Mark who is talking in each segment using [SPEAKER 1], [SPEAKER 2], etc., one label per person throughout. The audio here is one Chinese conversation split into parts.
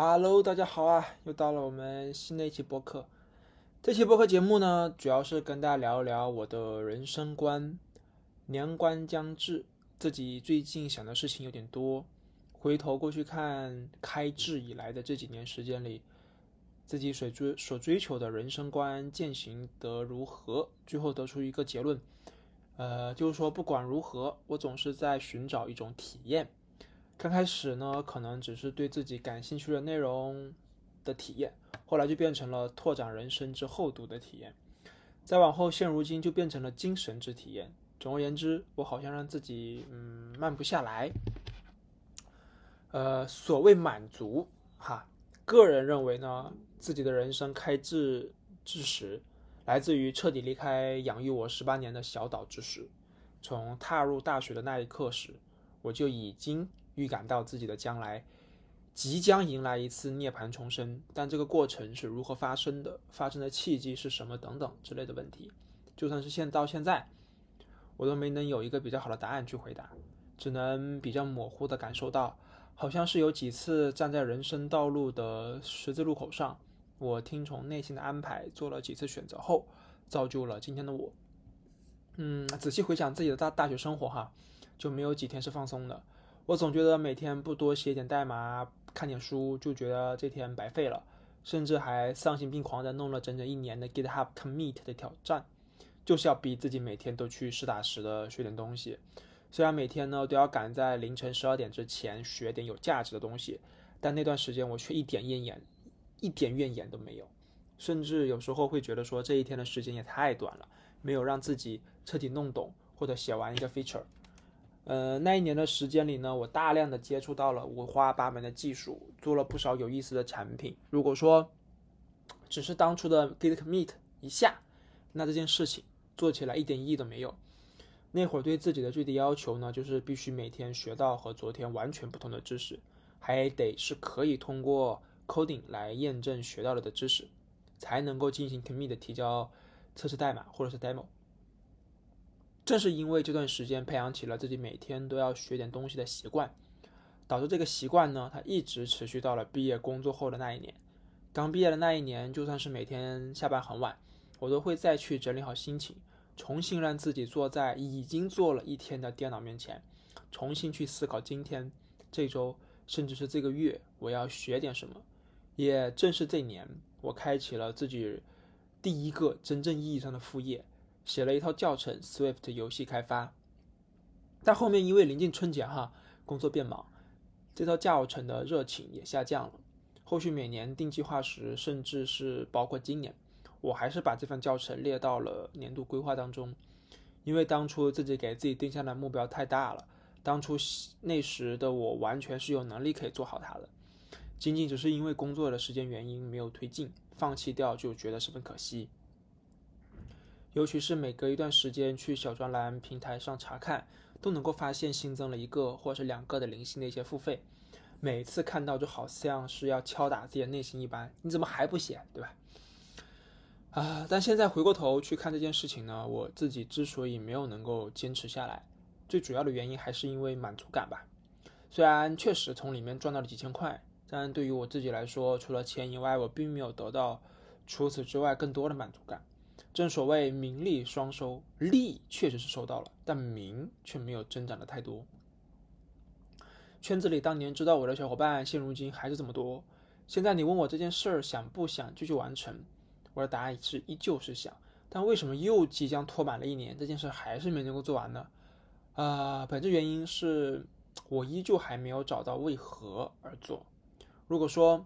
[SPEAKER 1] Hello，大家好啊！又到了我们新的一期播客。这期播客节目呢，主要是跟大家聊一聊我的人生观。年关将至，自己最近想的事情有点多。回头过去看开智以来的这几年时间里，自己所追所追求的人生观践行得如何？最后得出一个结论，呃，就是说不管如何，我总是在寻找一种体验。刚开始呢，可能只是对自己感兴趣的内容的体验，后来就变成了拓展人生之厚度的体验，再往后，现如今就变成了精神之体验。总而言之，我好像让自己嗯慢不下来。呃，所谓满足哈，个人认为呢，自己的人生开智之时，来自于彻底离开养育我十八年的小岛之时。从踏入大学的那一刻时，我就已经。预感到自己的将来即将迎来一次涅槃重生，但这个过程是如何发生的？发生的契机是什么？等等之类的问题，就算是现到现在，我都没能有一个比较好的答案去回答，只能比较模糊的感受到，好像是有几次站在人生道路的十字路口上，我听从内心的安排做了几次选择后，造就了今天的我。嗯，仔细回想自己的大大学生活哈，就没有几天是放松的。我总觉得每天不多写点代码、看点书，就觉得这天白费了，甚至还丧心病狂地弄了整整一年的 GitHub Commit 的挑战，就是要逼自己每天都去实打实的学点东西。虽然每天呢都要赶在凌晨十二点之前学点有价值的东西，但那段时间我却一点怨言、一点怨言都没有，甚至有时候会觉得说这一天的时间也太短了，没有让自己彻底弄懂或者写完一个 feature。呃，那一年的时间里呢，我大量的接触到了五花八门的技术，做了不少有意思的产品。如果说只是当初的 Git Commit 一下，那这件事情做起来一点意义都没有。那会儿对自己的最低要求呢，就是必须每天学到和昨天完全不同的知识，还得是可以通过 coding 来验证学到了的知识，才能够进行 Commit 提交测试代码或者是 demo。正是因为这段时间培养起了自己每天都要学点东西的习惯，导致这个习惯呢，它一直持续到了毕业工作后的那一年。刚毕业的那一年，就算是每天下班很晚，我都会再去整理好心情，重新让自己坐在已经做了一天的电脑面前，重新去思考今天、这周，甚至是这个月我要学点什么。也正是这年，我开启了自己第一个真正意义上的副业。写了一套教程，Swift 游戏开发，但后面因为临近春节哈，工作变忙，这套教程的热情也下降了。后续每年定计划时，甚至是包括今年，我还是把这份教程列到了年度规划当中，因为当初自己给自己定下的目标太大了，当初那时的我完全是有能力可以做好它的，仅仅只是因为工作的时间原因没有推进，放弃掉就觉得十分可惜。尤其是每隔一段时间去小专栏平台上查看，都能够发现新增了一个或是两个的零星的一些付费，每次看到就好像是要敲打自己的内心一般，你怎么还不写，对吧？啊！但现在回过头去看这件事情呢，我自己之所以没有能够坚持下来，最主要的原因还是因为满足感吧。虽然确实从里面赚到了几千块，但对于我自己来说，除了钱以外，我并没有得到除此之外更多的满足感。正所谓名利双收，利确实是收到了，但名却没有增长的太多。圈子里当年知道我的小伙伴，现如今还是这么多。现在你问我这件事儿想不想继续完成，我的答案是依旧是想。但为什么又即将拖满了一年，这件事还是没能够做完呢？啊，本质原因是我依旧还没有找到为何而做。如果说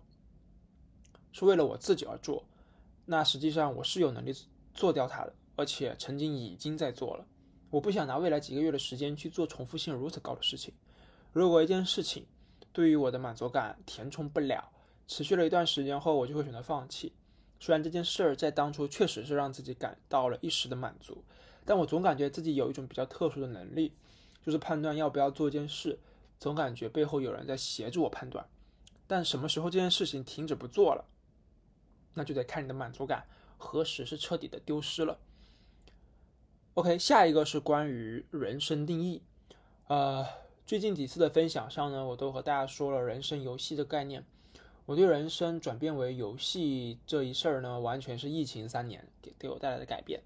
[SPEAKER 1] 是为了我自己而做，那实际上我是有能力。做掉它的，而且曾经已经在做了。我不想拿未来几个月的时间去做重复性如此高的事情。如果一件事情对于我的满足感填充不了，持续了一段时间后，我就会选择放弃。虽然这件事儿在当初确实是让自己感到了一时的满足，但我总感觉自己有一种比较特殊的能力，就是判断要不要做一件事，总感觉背后有人在协助我判断。但什么时候这件事情停止不做了，那就得看你的满足感。何时是彻底的丢失了？OK，下一个是关于人生定义。呃，最近几次的分享上呢，我都和大家说了人生游戏的概念。我对人生转变为游戏这一事儿呢，完全是疫情三年给给我带来的改变。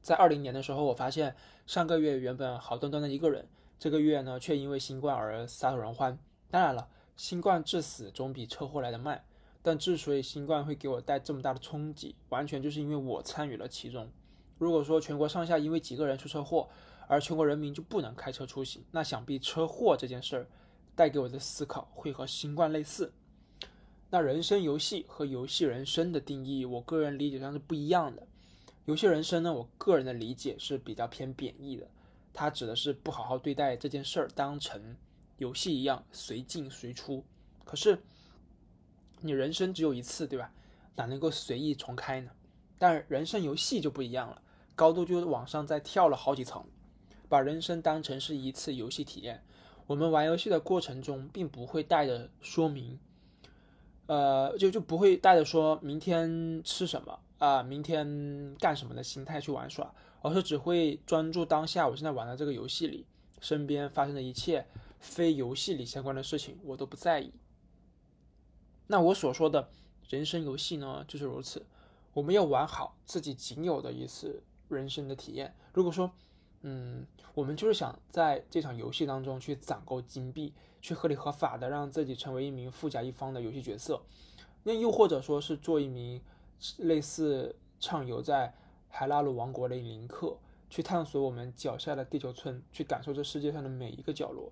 [SPEAKER 1] 在二零年的时候，我发现上个月原本好端端的一个人，这个月呢却因为新冠而撒手人寰。当然了，新冠致死总比车祸来的慢。但之所以新冠会给我带这么大的冲击，完全就是因为我参与了其中。如果说全国上下因为几个人出车祸，而全国人民就不能开车出行，那想必车祸这件事儿带给我的思考会和新冠类似。那人生游戏和游戏人生的定义，我个人理解上是不一样的。游戏人生呢，我个人的理解是比较偏贬义的，它指的是不好好对待这件事儿，当成游戏一样随进随出。可是你人生只有一次，对吧？哪能够随意重开呢？但人生游戏就不一样了，高度就往上再跳了好几层，把人生当成是一次游戏体验。我们玩游戏的过程中，并不会带着说明。呃，就就不会带着说明天吃什么啊，明天干什么的心态去玩耍，而是只会专注当下。我现在玩的这个游戏里，身边发生的一切非游戏里相关的事情，我都不在意。那我所说的人生游戏呢，就是如此。我们要玩好自己仅有的一次人生的体验。如果说，嗯，我们就是想在这场游戏当中去攒够金币。去合理合法的让自己成为一名富甲一方的游戏角色，那又或者说是做一名类似畅游在海拉鲁王国的林克，去探索我们脚下的地球村，去感受这世界上的每一个角落，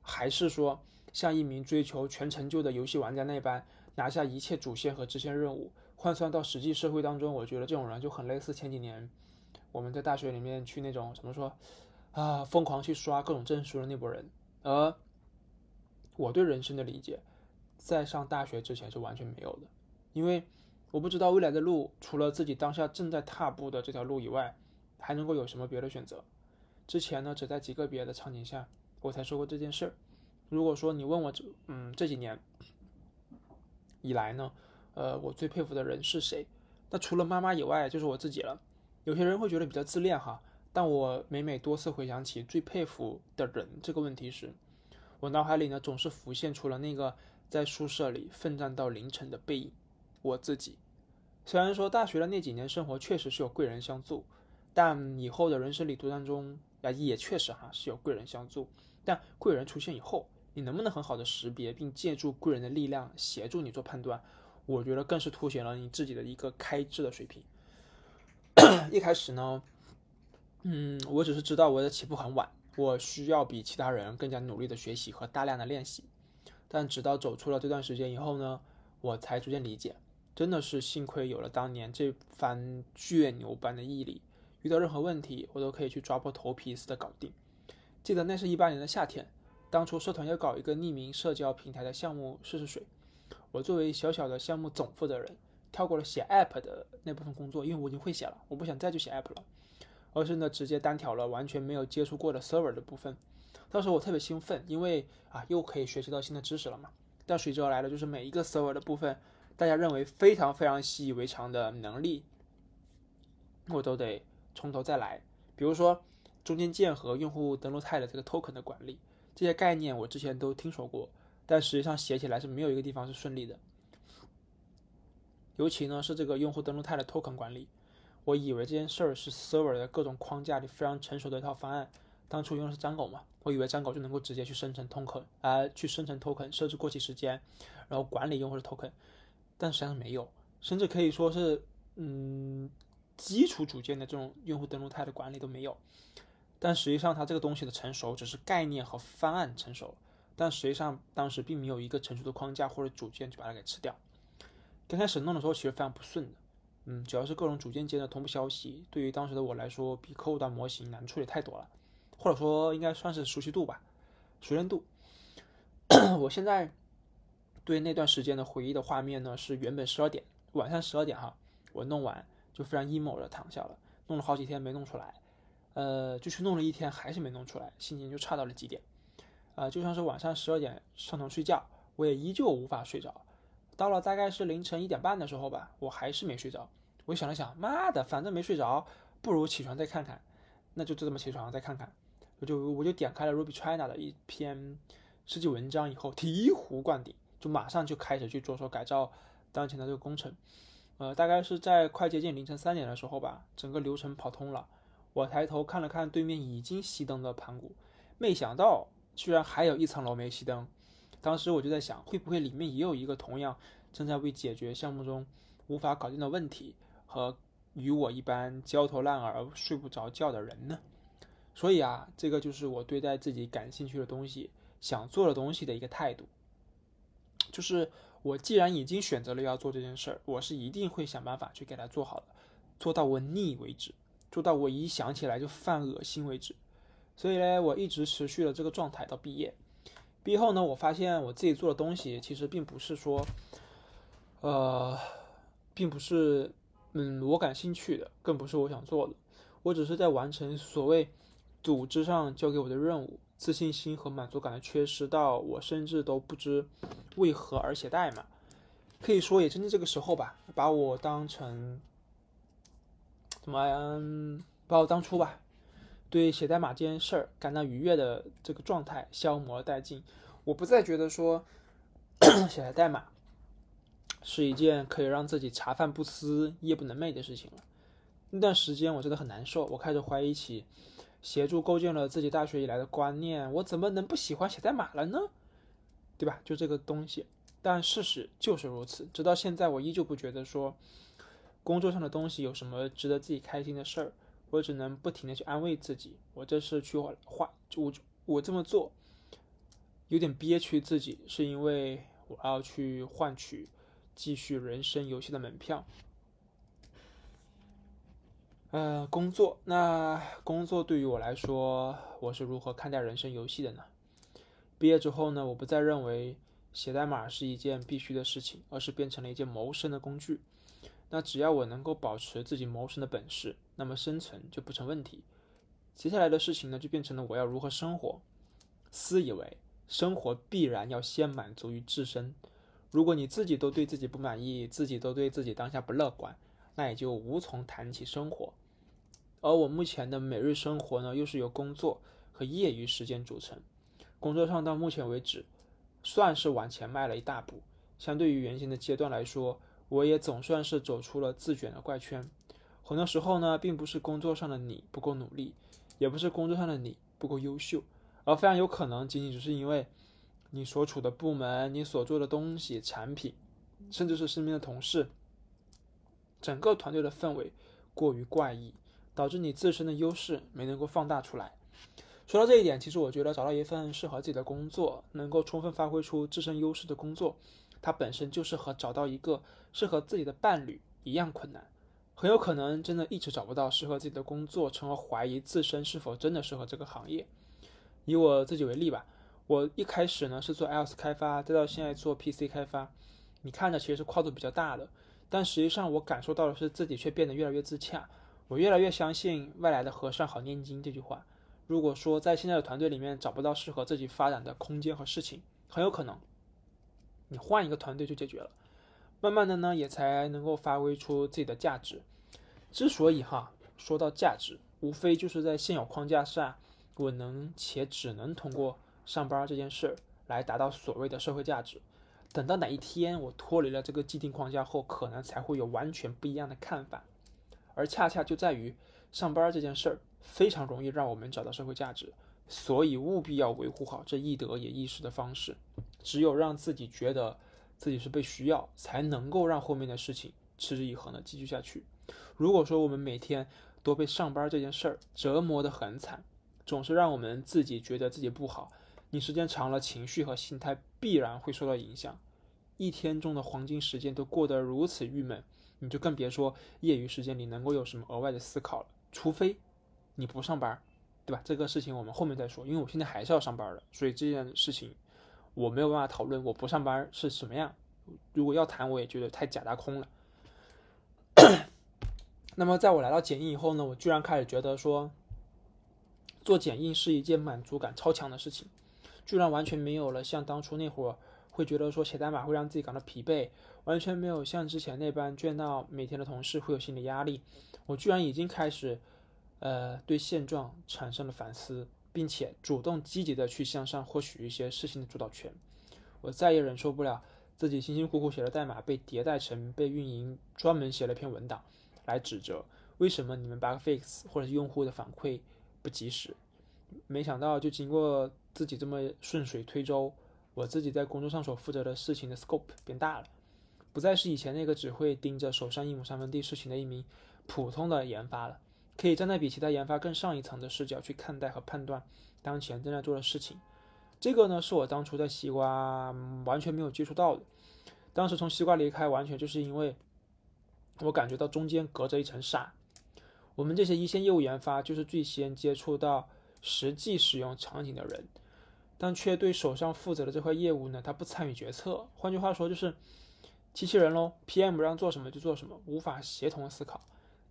[SPEAKER 1] 还是说像一名追求全成就的游戏玩家那般拿下一切主线和支线任务，换算到实际社会当中，我觉得这种人就很类似前几年我们在大学里面去那种怎么说啊，疯狂去刷各种证书的那波人，而。我对人生的理解，在上大学之前是完全没有的，因为我不知道未来的路除了自己当下正在踏步的这条路以外，还能够有什么别的选择。之前呢，只在极个别的场景下，我才说过这件事儿。如果说你问我这嗯这几年以来呢，呃，我最佩服的人是谁？那除了妈妈以外，就是我自己了。有些人会觉得比较自恋哈，但我每每多次回想起最佩服的人这个问题时。我脑海里呢，总是浮现出了那个在宿舍里奋战到凌晨的背影，我自己。虽然说大学的那几年生活确实是有贵人相助，但以后的人生旅途当中啊，也确实哈是有贵人相助。但贵人出现以后，你能不能很好的识别并借助贵人的力量协助你做判断？我觉得更是凸显了你自己的一个开智的水平。一开始呢，嗯，我只是知道我的起步很晚。我需要比其他人更加努力的学习和大量的练习，但直到走出了这段时间以后呢，我才逐渐理解，真的是幸亏有了当年这番倔牛般的毅力，遇到任何问题我都可以去抓破头皮似的搞定。记得那是一八年的夏天，当初社团要搞一个匿名社交平台的项目试试水，我作为小小的项目总负责人，跳过了写 app 的那部分工作，因为我已经会写了，我不想再去写 app 了。而是呢，直接单挑了完全没有接触过的 server 的部分。当时我特别兴奋，因为啊，又可以学习到新的知识了嘛。但随之而来的就是每一个 server 的部分，大家认为非常非常习以为常的能力，我都得从头再来。比如说中间件和用户登录态的这个 token 的管理，这些概念我之前都听说过，但实际上写起来是没有一个地方是顺利的。尤其呢是这个用户登录态的 token 管理。我以为这件事儿是 server 的各种框架里非常成熟的一套方案。当初用的是张狗嘛，我以为张狗就能够直接去生成 token，啊，去生成 token，设置过期时间，然后管理用户的 token。但实际上没有，甚至可以说是，嗯，基础组件的这种用户登录态的管理都没有。但实际上，它这个东西的成熟只是概念和方案成熟，但实际上当时并没有一个成熟的框架或者组件去把它给吃掉。刚开始弄的时候其实非常不顺的。嗯，主要是各种组件间的同步消息，对于当时的我来说，比客户端模型难处理太多了，或者说应该算是熟悉度吧，熟练度。我现在对那段时间的回忆的画面呢，是原本十二点晚上十二点哈，我弄完就非常 emo 的躺下了，弄了好几天没弄出来，呃，就去弄了一天还是没弄出来，心情就差到了极点。啊，就算是晚上十二点上床睡觉，我也依旧无法睡着。到了大概是凌晨一点半的时候吧，我还是没睡着。我想了想，妈的，反正没睡着，不如起床再看看。那就就这么起床再看看。我就我就点开了 Ruby China 的一篇设计文章，以后醍醐灌顶，就马上就开始去着手改造当前的这个工程。呃，大概是在快接近凌晨三点的时候吧，整个流程跑通了。我抬头看了看对面已经熄灯的盘古，没想到居然还有一层楼没熄灯。当时我就在想，会不会里面也有一个同样正在为解决项目中无法搞定的问题和与我一般焦头烂额睡不着觉的人呢？所以啊，这个就是我对待自己感兴趣的东西、想做的东西的一个态度，就是我既然已经选择了要做这件事儿，我是一定会想办法去给它做好的，做到我腻为止，做到我一想起来就犯恶心为止。所以呢，我一直持续了这个状态到毕业。毕业后呢，我发现我自己做的东西其实并不是说，呃，并不是嗯我感兴趣的，更不是我想做的。我只是在完成所谓组织上交给我的任务，自信心和满足感的缺失到我甚至都不知为何而写代码。可以说，也正是这个时候吧，把我当成怎么嗯把我当初吧。对写代码这件事儿感到愉悦的这个状态消磨殆尽，我不再觉得说 写代码是一件可以让自己茶饭不思夜不能寐的事情了。那段时间我真的很难受，我开始怀疑起协助构建了自己大学以来的观念，我怎么能不喜欢写代码了呢？对吧？就这个东西。但事实就是如此，直到现在我依旧不觉得说工作上的东西有什么值得自己开心的事儿。我只能不停的去安慰自己，我这是去换，我我这么做有点憋屈自己，是因为我要去换取继续人生游戏的门票。呃，工作，那工作对于我来说，我是如何看待人生游戏的呢？毕业之后呢，我不再认为写代码是一件必须的事情，而是变成了一件谋生的工具。那只要我能够保持自己谋生的本事，那么生存就不成问题。接下来的事情呢，就变成了我要如何生活。私以为，生活必然要先满足于自身。如果你自己都对自己不满意，自己都对自己当下不乐观，那也就无从谈起生活。而我目前的每日生活呢，又是由工作和业余时间组成。工作上到目前为止，算是往前迈了一大步。相对于原先的阶段来说，我也总算是走出了自卷的怪圈。很多时候呢，并不是工作上的你不够努力，也不是工作上的你不够优秀，而非常有可能仅仅只是因为你所处的部门、你所做的东西、产品，甚至是身边的同事，整个团队的氛围过于怪异，导致你自身的优势没能够放大出来。说到这一点，其实我觉得找到一份适合自己的工作，能够充分发挥出自身优势的工作。它本身就是和找到一个适合自己的伴侣一样困难，很有可能真的一直找不到适合自己的工作，从而怀疑自身是否真的适合这个行业。以我自己为例吧，我一开始呢是做 iOS 开发，再到现在做 PC 开发，你看着其实是跨度比较大的，但实际上我感受到的是自己却变得越来越自洽。我越来越相信“外来的和尚好念经”这句话。如果说在现在的团队里面找不到适合自己发展的空间和事情，很有可能。你换一个团队就解决了，慢慢的呢，也才能够发挥出自己的价值。之所以哈说到价值，无非就是在现有框架下，我能且只能通过上班这件事儿来达到所谓的社会价值。等到哪一天我脱离了这个既定框架后，可能才会有完全不一样的看法。而恰恰就在于上班这件事儿非常容易让我们找到社会价值。所以务必要维护好这易得也易失的方式，只有让自己觉得自己是被需要，才能够让后面的事情持之以恒的继续下去。如果说我们每天都被上班这件事儿折磨得很惨，总是让我们自己觉得自己不好，你时间长了，情绪和心态必然会受到影响。一天中的黄金时间都过得如此郁闷，你就更别说业余时间里能够有什么额外的思考了。除非你不上班。对吧？这个事情我们后面再说，因为我现在还是要上班的，所以这件事情我没有办法讨论。我不上班是什么样？如果要谈，我也觉得太假大空了。那么，在我来到剪映以后呢，我居然开始觉得说，做剪映是一件满足感超强的事情，居然完全没有了像当初那会儿会觉得说写代码会让自己感到疲惫，完全没有像之前那般倦到每天的同事会有心理压力。我居然已经开始。呃，对现状产生了反思，并且主动积极的去向上获取一些事情的主导权。我再也忍受不了自己辛辛苦苦写的代码被迭代成被运营专门写了篇文档来指责为什么你们 bug fix 或者用户的反馈不及时。没想到就经过自己这么顺水推舟，我自己在工作上所负责的事情的 scope 变大了，不再是以前那个只会盯着手上一亩三分地事情的一名普通的研发了，可以站在比其他研发更上一层的视角去看待和判断当前正在做的事情。这个呢，是我当初在西瓜完全没有接触到的。当时从西瓜离开，完全就是因为我感觉到中间隔着一层纱。我们这些一线业务研发，就是最先接触到实际使用场景的人，但却对手上负责的这块业务呢，他不参与决策。换句话说，就是机器人喽，PM 让做什么就做什么，无法协同思考。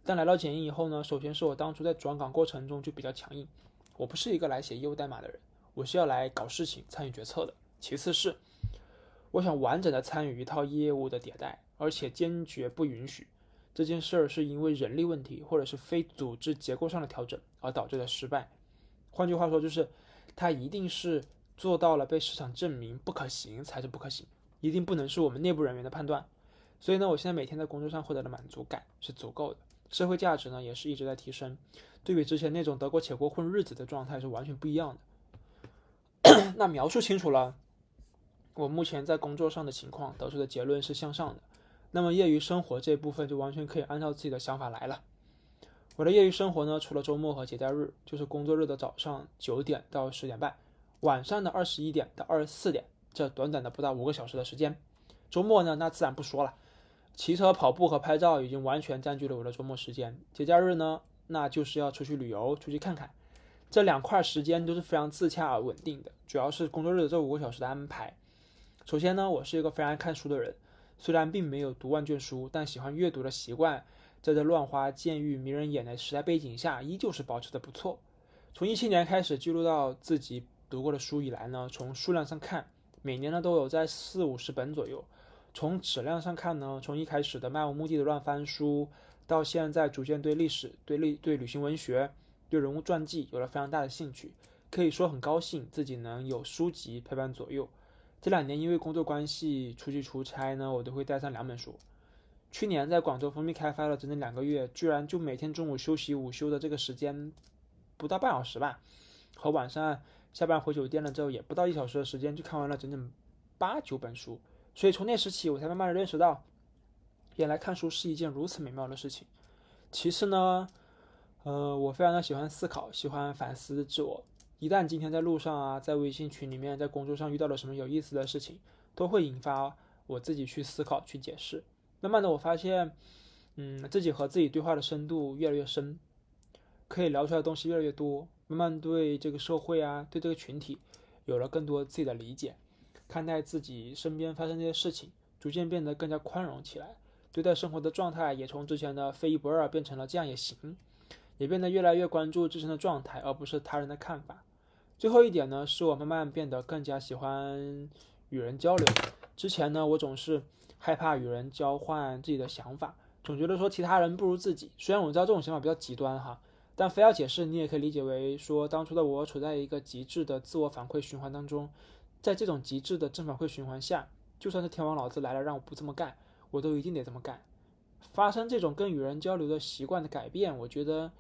[SPEAKER 1] 但来到剪映以后呢，首先是我当初在转岗过程中就比较强硬，我不是一个来写业务代码的人。我是要来搞事情、参与决策的。其次是，我想完整的参与一套业务的迭代，而且坚决不允许这件事儿是因为人力问题或者是非组织结构上的调整而导致的失败。换句话说，就是它一定是做到了被市场证明不可行才是不可行，一定不能是我们内部人员的判断。所以呢，我现在每天在工作上获得的满足感是足够的，社会价值呢也是一直在提升，对比之前那种得过且过混日子的状态是完全不一样的。那描述清楚了，我目前在工作上的情况，得出的结论是向上的。那么业余生活这部分就完全可以按照自己的想法来了。我的业余生活呢，除了周末和节假日，就是工作日的早上九点到十点半，晚上的二十一点到二十四点，这短短的不到五个小时的时间。周末呢，那自然不说了，骑车、跑步和拍照已经完全占据了我的周末时间。节假日呢，那就是要出去旅游，出去看看。这两块时间都是非常自洽而稳定的，主要是工作日的这五个小时的安排。首先呢，我是一个非常爱看书的人，虽然并没有读万卷书，但喜欢阅读的习惯，在这乱花渐欲迷人眼的时代背景下，依旧是保持的不错。从一七年开始记录到自己读过的书以来呢，从数量上看，每年呢都有在四五十本左右；从质量上看呢，从一开始的漫无目的的乱翻书，到现在逐渐对历史、对历、对旅行文学。对人物传记有了非常大的兴趣，可以说很高兴自己能有书籍陪伴左右。这两年因为工作关系出去出差呢，我都会带上两本书。去年在广州封闭开发了整整两个月，居然就每天中午休息午休的这个时间不到半小时吧，和晚上下班回酒店了之后也不到一小时的时间，就看完了整整八九本书。所以从那时起，我才慢慢的认识到，原来看书是一件如此美妙的事情。其次呢。呃，我非常的喜欢思考，喜欢反思自我。一旦今天在路上啊，在微信群里面，在工作上遇到了什么有意思的事情，都会引发我自己去思考、去解释。慢慢的，我发现，嗯，自己和自己对话的深度越来越深，可以聊出来的东西越来越多。慢慢对这个社会啊，对这个群体，有了更多自己的理解，看待自己身边发生这些事情，逐渐变得更加宽容起来。对待生活的状态也从之前的非一不二变成了这样也行。也变得越来越关注自身的状态，而不是他人的看法。最后一点呢，是我慢慢变得更加喜欢与人交流。之前呢，我总是害怕与人交换自己的想法，总觉得说其他人不如自己。虽然我知道这种想法比较极端哈，但非要解释，你也可以理解为说，当初的我处在一个极致的自我反馈循环当中，在这种极致的正反馈循环下，就算是天王老子来了让我不这么干，我都一定得这么干。发生这种跟与人交流的习惯的改变，我觉得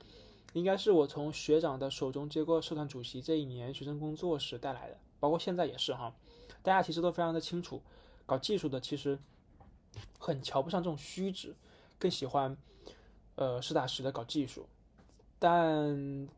[SPEAKER 1] 应该是我从学长的手中接过社团主席这一年学生工作时带来的，包括现在也是哈。大家其实都非常的清楚，搞技术的其实很瞧不上这种虚职，更喜欢呃实打实的搞技术。但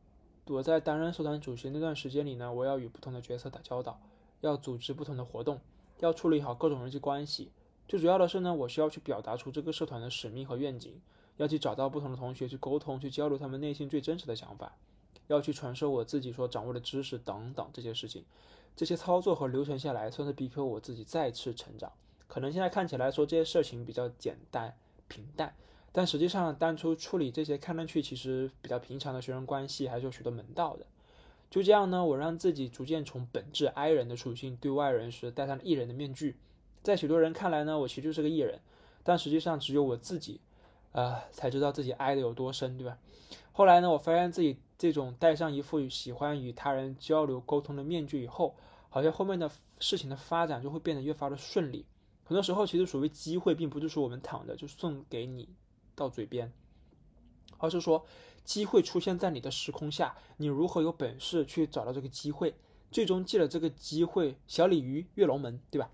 [SPEAKER 1] 我在担任社团主席那段时间里呢，我要与不同的角色打交道，要组织不同的活动，要处理好各种人际关系。最主要的是呢，我需要去表达出这个社团的使命和愿景，要去找到不同的同学去沟通，去交流他们内心最真实的想法，要去传授我自己所掌握的知识等等这些事情，这些操作和流程下来，算是逼迫我自己再次成长。可能现在看起来说这些事情比较简单平淡，但实际上当初处理这些看上去其实比较平常的学生关系，还是有许多门道的。就这样呢，我让自己逐渐从本质 I 人的属性，对外人时戴上了艺人的面具。在许多人看来呢，我其实就是个艺人，但实际上只有我自己，呃，才知道自己爱的有多深，对吧？后来呢，我发现自己这种戴上一副喜欢与他人交流沟通的面具以后，好像后面的事情的发展就会变得越发的顺利。很多时候，其实所谓机会，并不是说我们躺着就送给你到嘴边，而是说机会出现在你的时空下，你如何有本事去找到这个机会，最终借了这个机会，小鲤鱼跃龙门，对吧？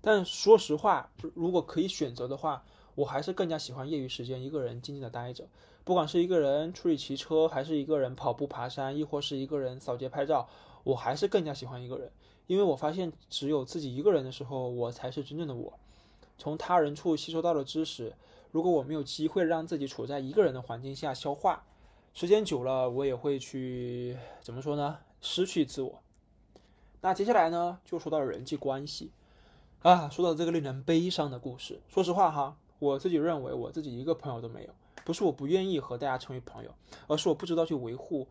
[SPEAKER 1] 但说实话，如果可以选择的话，我还是更加喜欢业余时间一个人静静的待着，不管是一个人出去骑车，还是一个人跑步爬山，亦或是一个人扫街拍照，我还是更加喜欢一个人，因为我发现只有自己一个人的时候，我才是真正的我。从他人处吸收到的知识，如果我没有机会让自己处在一个人的环境下消化，时间久了，我也会去怎么说呢？失去自我。那接下来呢，就说到人际关系。啊，说到这个令人悲伤的故事，说实话哈，我自己认为我自己一个朋友都没有，不是我不愿意和大家成为朋友，而是我不知道去维护，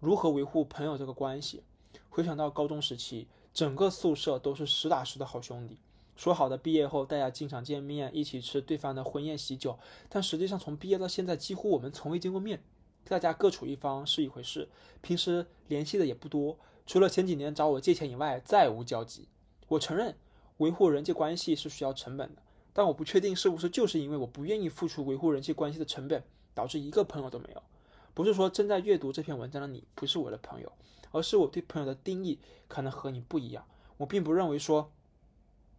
[SPEAKER 1] 如何维护朋友这个关系。回想到高中时期，整个宿舍都是实打实的好兄弟，说好的毕业后大家经常见面，一起吃对方的婚宴喜酒，但实际上从毕业到现在，几乎我们从未见过面，大家各处一方是一回事，平时联系的也不多，除了前几年找我借钱以外，再无交集。我承认。维护人际关系是需要成本的，但我不确定是不是就是因为我不愿意付出维护人际关系的成本，导致一个朋友都没有。不是说正在阅读这篇文章的你不是我的朋友，而是我对朋友的定义可能和你不一样。我并不认为说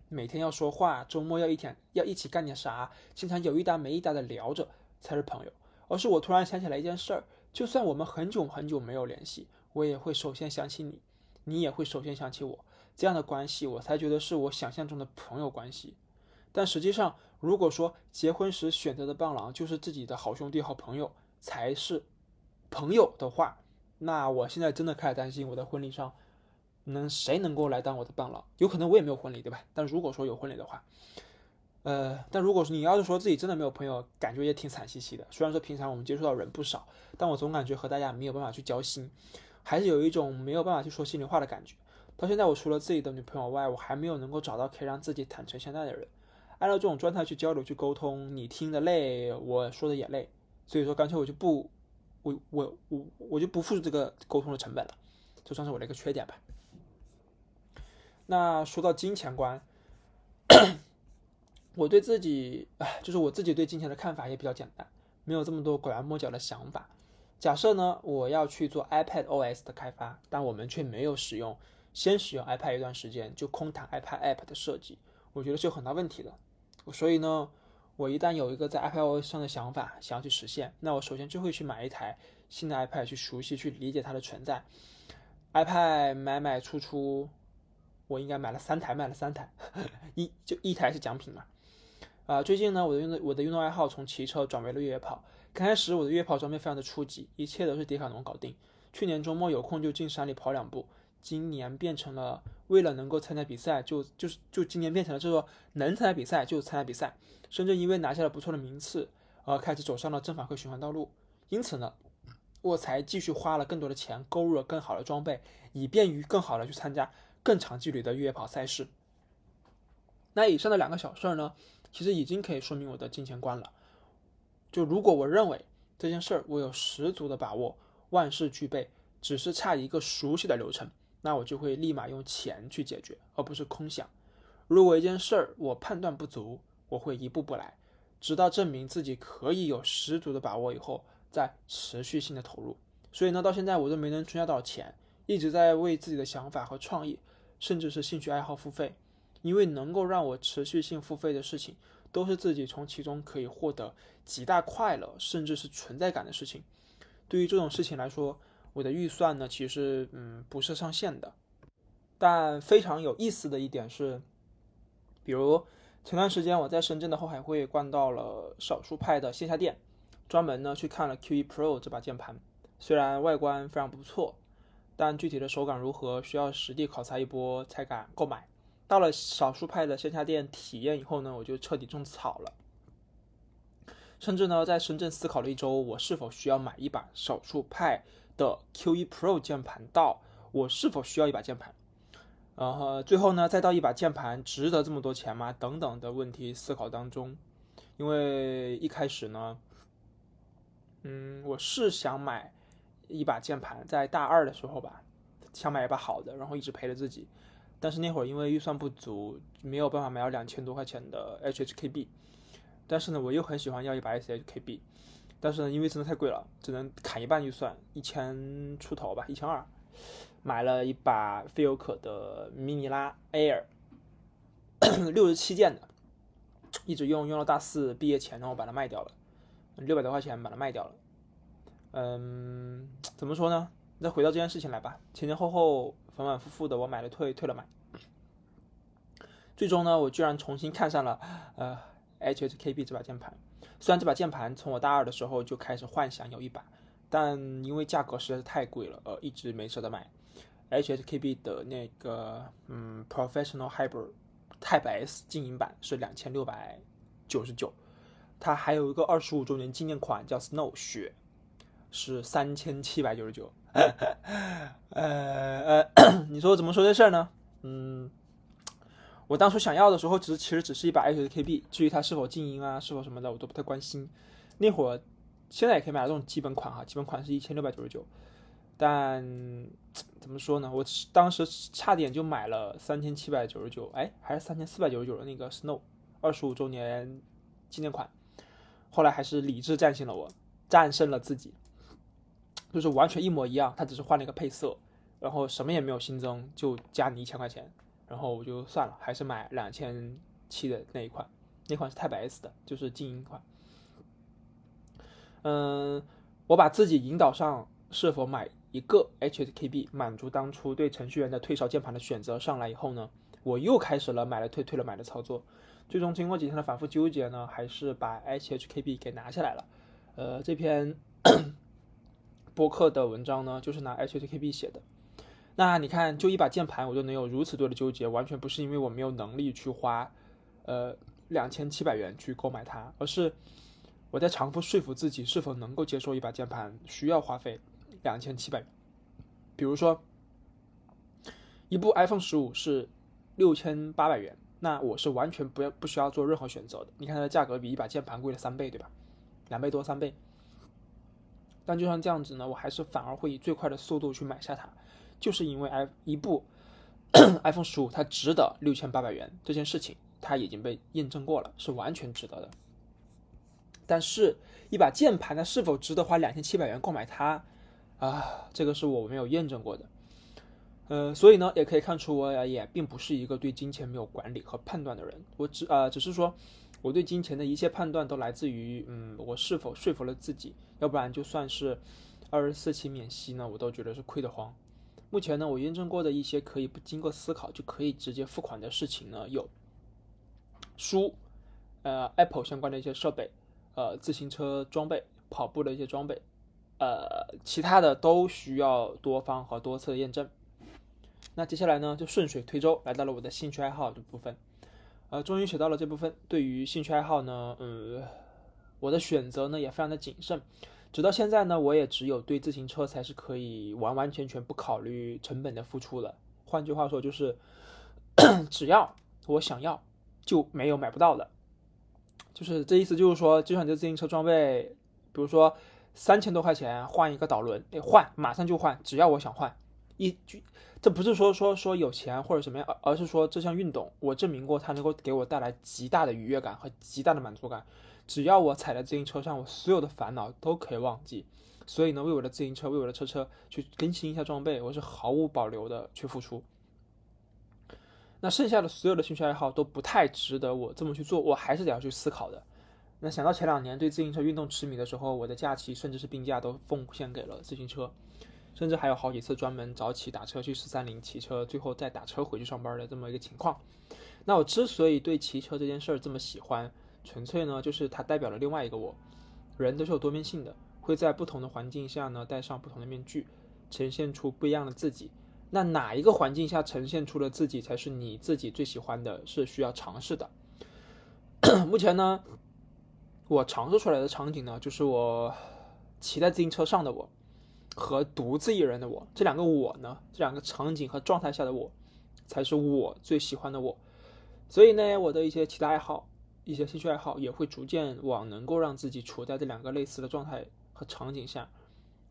[SPEAKER 1] 每天要说话，周末要一天要一起干点啥，经常有一搭没一搭的聊着才是朋友，而是我突然想起来一件事儿，就算我们很久很久没有联系，我也会首先想起你，你也会首先想起我。这样的关系，我才觉得是我想象中的朋友关系。但实际上，如果说结婚时选择的伴郎就是自己的好兄弟、好朋友才是朋友的话，那我现在真的开始担心，我的婚礼上能谁能够来当我的伴郎？有可能我也没有婚礼，对吧？但如果说有婚礼的话，呃，但如果说你要是说自己真的没有朋友，感觉也挺惨兮兮的。虽然说平常我们接触到人不少，但我总感觉和大家没有办法去交心，还是有一种没有办法去说心里话的感觉。到现在，我除了自己的女朋友外，我还没有能够找到可以让自己坦诚相待的人。按照这种状态去交流、去沟通，你听的累，我说的也累，所以说干脆我就不，我我我我就不付出这个沟通的成本了，就算是我的一个缺点吧。那说到金钱观，我对自己，哎，就是我自己对金钱的看法也比较简单，没有这么多拐弯抹角的想法。假设呢，我要去做 iPad OS 的开发，但我们却没有使用。先使用 iPad 一段时间，就空谈 iPad App 的设计，我觉得是有很大问题的。所以呢，我一旦有一个在 iPad OS 上的想法，想要去实现，那我首先就会去买一台新的 iPad，去熟悉、去理解它的存在。iPad 买买出出，我应该买了三台，卖了三台，一就一台是奖品嘛。啊，最近呢，我的运动我的运动爱好从骑车转为了越野跑。刚开始我的越野跑装备非常的初级，一切都是迪卡侬搞定。去年周末有空就进山里跑两步。今年变成了为了能够参加比赛，就就是就今年变成了，就是说能参加比赛就参加比赛，甚至因为拿下了不错的名次，而开始走上了正反馈循环道路。因此呢，我才继续花了更多的钱，购入了更好的装备，以便于更好的去参加更长距离的越野跑赛事。那以上的两个小事儿呢，其实已经可以说明我的金钱观了。就如果我认为这件事儿我有十足的把握，万事俱备，只是差一个熟悉的流程。那我就会立马用钱去解决，而不是空想。如果一件事儿我判断不足，我会一步步来，直到证明自己可以有十足的把握以后，再持续性的投入。所以呢，到现在我都没能存下多少钱，一直在为自己的想法和创意，甚至是兴趣爱好付费。因为能够让我持续性付费的事情，都是自己从其中可以获得极大快乐，甚至是存在感的事情。对于这种事情来说，我的预算呢，其实嗯不是上限的，但非常有意思的一点是，比如前段时间我在深圳的后海会逛到了少数派的线下店，专门呢去看了 Q1 Pro 这把键盘，虽然外观非常不错，但具体的手感如何需要实地考察一波才敢购买。到了少数派的线下店体验以后呢，我就彻底种草了，甚至呢在深圳思考了一周，我是否需要买一把少数派。的 Q1 Pro 键盘到我是否需要一把键盘，然后最后呢，再到一把键盘值得这么多钱吗？等等的问题思考当中，因为一开始呢，嗯，我是想买一把键盘，在大二的时候吧，想买一把好的，然后一直陪着自己，但是那会儿因为预算不足，没有办法买到两千多块钱的 HHKB。但是呢，我又很喜欢要一把 SHKB，但是呢，因为真的太贵了，只能砍一半预算，一千出头吧，一千二，买了一把菲欧可的迷你拉 Air，六十七件的，一直用用到大四毕业前，然后把它卖掉了，六百多块钱把它卖掉了。嗯，怎么说呢？再回到这件事情来吧，前前后后反反复复的，我买了退，退了买，最终呢，我居然重新看上了呃 HHKB 这把键盘。虽然这把键盘从我大二的时候就开始幻想有一把，但因为价格实在是太贵了，呃，一直没舍得买。HHKB 的那个嗯 Professional Hybrid Type S 静音版是两千六百九十九，它还有一个二十五周年纪念款叫 Snow 雪，是三千七百九十九。呃 呃，你说怎么说这事儿呢？嗯，我当初想要的时候，只其实只是一把 HKB，至于它是否静音啊，是否什么的，我都不太关心。那会儿现在也可以买这种基本款哈，基本款是一千六百九十九，但怎么说呢？我当时差点就买了三千七百九十九，哎，还是三千四百九十九的那个 Snow 二十五周年纪念款，后来还是理智战胜了我，战胜了自己。就是完全一模一样，它只是换了一个配色，然后什么也没有新增，就加你一千块钱，然后我就算了，还是买两千七的那一款，那款是 Type S 的，就是静音款。嗯，我把自己引导上是否买一个 HKB 满足当初对程序员的退烧键盘的选择上来以后呢，我又开始了买了退退了买的操作，最终经过几天的反复纠结呢，还是把 HKB 给拿下来了。呃，这篇。播客的文章呢，就是拿 H T K B 写的。那你看，就一把键盘，我就能有如此多的纠结，完全不是因为我没有能力去花，呃，两千七百元去购买它，而是我在尝试说服自己是否能够接受一把键盘需要花费两千七百元。比如说，一部 iPhone 十五是六千八百元，那我是完全不要不需要做任何选择的。你看它的价格比一把键盘贵了三倍，对吧？两倍多，三倍。但就算这样子呢，我还是反而会以最快的速度去买下它，就是因为 i 一部 iPhone 十五它值得六千八百元这件事情，它已经被验证过了，是完全值得的。但是，一把键盘它是否值得花两千七百元购买它啊？这个是我没有验证过的。呃，所以呢，也可以看出我也并不是一个对金钱没有管理和判断的人。我只呃，只是说。我对金钱的一切判断都来自于，嗯，我是否说服了自己，要不然就算是二十四期免息呢，我都觉得是亏得慌。目前呢，我验证过的一些可以不经过思考就可以直接付款的事情呢，有书，呃，Apple 相关的一些设备，呃，自行车装备、跑步的一些装备，呃，其他的都需要多方和多次的验证。那接下来呢，就顺水推舟来到了我的兴趣爱好的部分。呃，终于写到了这部分。对于兴趣爱好呢，嗯，我的选择呢也非常的谨慎。直到现在呢，我也只有对自行车才是可以完完全全不考虑成本的付出的。换句话说，就是 只要我想要，就没有买不到的。就是这意思，就是说，就像你这自行车装备，比如说三千多块钱换一个导轮，得换，马上就换，只要我想换，一句。这不是说说说有钱或者什么样，而而是说这项运动，我证明过它能够给我带来极大的愉悦感和极大的满足感。只要我踩在自行车上，我所有的烦恼都可以忘记。所以呢，为我的自行车，为我的车车去更新一下装备，我是毫无保留的去付出。那剩下的所有的兴趣爱好都不太值得我这么去做，我还是得要去思考的。那想到前两年对自行车运动痴迷的时候，我的假期甚至是病假都奉献给了自行车。甚至还有好几次专门早起打车去十三陵骑车，最后再打车回去上班的这么一个情况。那我之所以对骑车这件事儿这么喜欢，纯粹呢就是它代表了另外一个我。人都是有多面性的，会在不同的环境下呢戴上不同的面具，呈现出不一样的自己。那哪一个环境下呈现出了自己才是你自己最喜欢的？是需要尝试的。目前呢，我尝试出来的场景呢，就是我骑在自行车上的我。和独自一人的我，这两个我呢，这两个场景和状态下的我，才是我最喜欢的我。所以呢，我的一些其他爱好、一些兴趣爱好也会逐渐往能够让自己处在这两个类似的状态和场景下，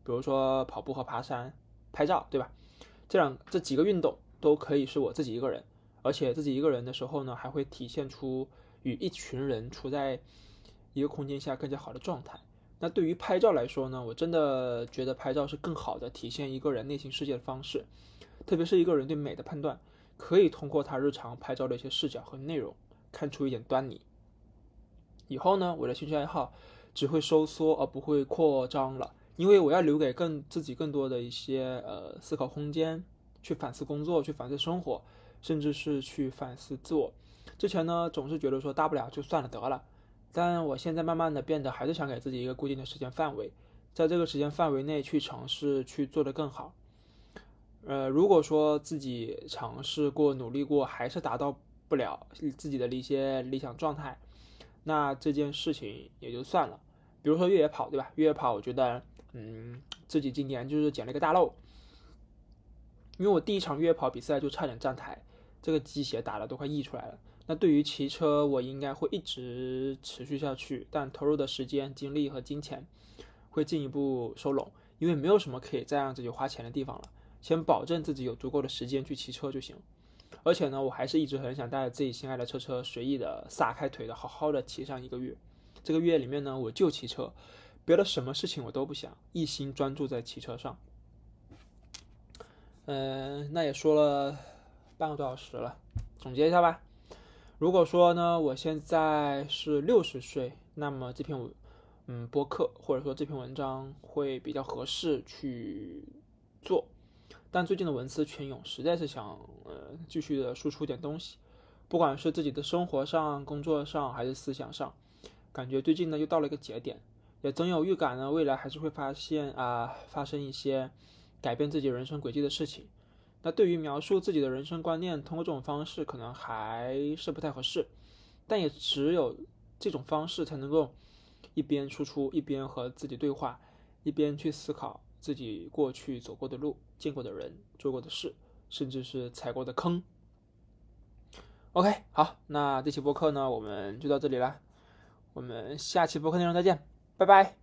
[SPEAKER 1] 比如说跑步和爬山、拍照，对吧？这两这几个运动都可以是我自己一个人，而且自己一个人的时候呢，还会体现出与一群人处在一个空间下更加好的状态。那对于拍照来说呢，我真的觉得拍照是更好的体现一个人内心世界的方式，特别是一个人对美的判断，可以通过他日常拍照的一些视角和内容看出一点端倪。以后呢，我的兴趣爱好只会收缩而不会扩张了，因为我要留给更自己更多的一些呃思考空间，去反思工作，去反思生活，甚至是去反思自我。之前呢，总是觉得说大不了就算了得了。但我现在慢慢的变得还是想给自己一个固定的时间范围，在这个时间范围内去尝试去做得更好。呃，如果说自己尝试过、努力过，还是达到不了自己的一些理想状态，那这件事情也就算了。比如说越野跑，对吧？越野跑，我觉得，嗯，自己今年就是捡了一个大漏，因为我第一场越野跑比赛就差点站台，这个鸡血打的都快溢出来了。那对于骑车，我应该会一直持续下去，但投入的时间、精力和金钱会进一步收拢，因为没有什么可以再让自己花钱的地方了。先保证自己有足够的时间去骑车就行。而且呢，我还是一直很想带着自己心爱的车车，随意的撒开腿的，好好的骑上一个月。这个月里面呢，我就骑车，别的什么事情我都不想，一心专注在骑车上。嗯，那也说了半个多小时了，总结一下吧。如果说呢，我现在是六十岁，那么这篇文，嗯，播客或者说这篇文章会比较合适去做。但最近的文思泉涌，实在是想呃继续的输出点东西，不管是自己的生活上、工作上还是思想上，感觉最近呢又到了一个节点，也总有预感呢，未来还是会发现啊发生一些改变自己人生轨迹的事情。那对于描述自己的人生观念，通过这种方式可能还是不太合适，但也只有这种方式才能够一边输出，一边和自己对话，一边去思考自己过去走过的路、见过的人、做过的事，甚至是踩过的坑。OK，好，那这期播客呢，我们就到这里啦，我们下期播客内容再见，拜拜。